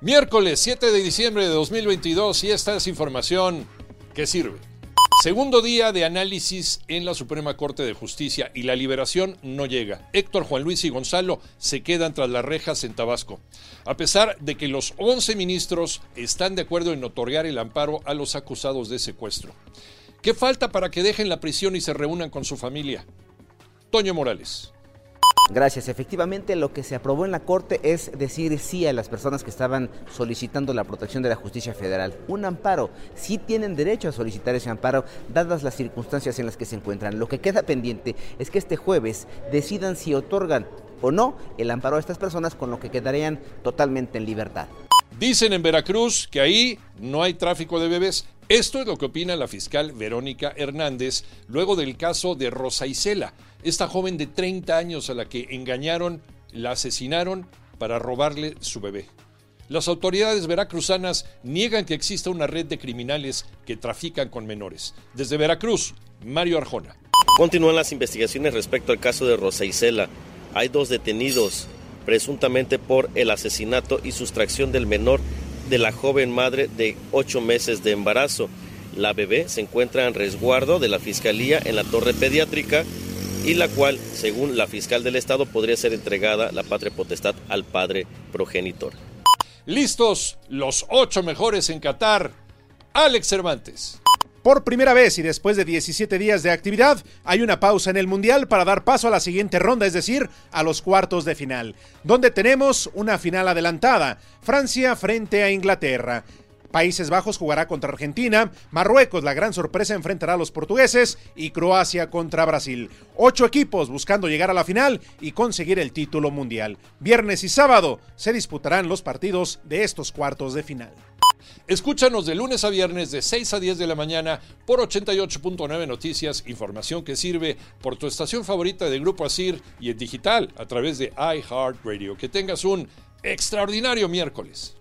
Miércoles 7 de diciembre de 2022 y esta es información que sirve. Segundo día de análisis en la Suprema Corte de Justicia y la liberación no llega. Héctor, Juan Luis y Gonzalo se quedan tras las rejas en Tabasco. A pesar de que los 11 ministros están de acuerdo en otorgar el amparo a los acusados de secuestro. ¿Qué falta para que dejen la prisión y se reúnan con su familia? Toño Morales. Gracias. Efectivamente, lo que se aprobó en la Corte es decir sí a las personas que estaban solicitando la protección de la justicia federal. Un amparo. Sí tienen derecho a solicitar ese amparo, dadas las circunstancias en las que se encuentran. Lo que queda pendiente es que este jueves decidan si otorgan o no el amparo a estas personas, con lo que quedarían totalmente en libertad. Dicen en Veracruz que ahí no hay tráfico de bebés. Esto es lo que opina la fiscal Verónica Hernández luego del caso de Rosa Isela esta joven de 30 años a la que engañaron, la asesinaron para robarle su bebé. Las autoridades veracruzanas niegan que exista una red de criminales que trafican con menores. Desde Veracruz, Mario Arjona. Continúan las investigaciones respecto al caso de Rosa Isela. Hay dos detenidos, presuntamente por el asesinato y sustracción del menor de la joven madre de ocho meses de embarazo. La bebé se encuentra en resguardo de la Fiscalía en la torre pediátrica y la cual, según la fiscal del Estado, podría ser entregada la patria potestad al padre progenitor. Listos los ocho mejores en Qatar. Alex Cervantes. Por primera vez y después de 17 días de actividad, hay una pausa en el Mundial para dar paso a la siguiente ronda, es decir, a los cuartos de final, donde tenemos una final adelantada, Francia frente a Inglaterra. Países Bajos jugará contra Argentina, Marruecos, la gran sorpresa, enfrentará a los portugueses y Croacia contra Brasil. Ocho equipos buscando llegar a la final y conseguir el título mundial. Viernes y sábado se disputarán los partidos de estos cuartos de final. Escúchanos de lunes a viernes de 6 a 10 de la mañana por 88.9 Noticias, información que sirve por tu estación favorita de Grupo Asir y en digital a través de iHeartRadio. Que tengas un extraordinario miércoles.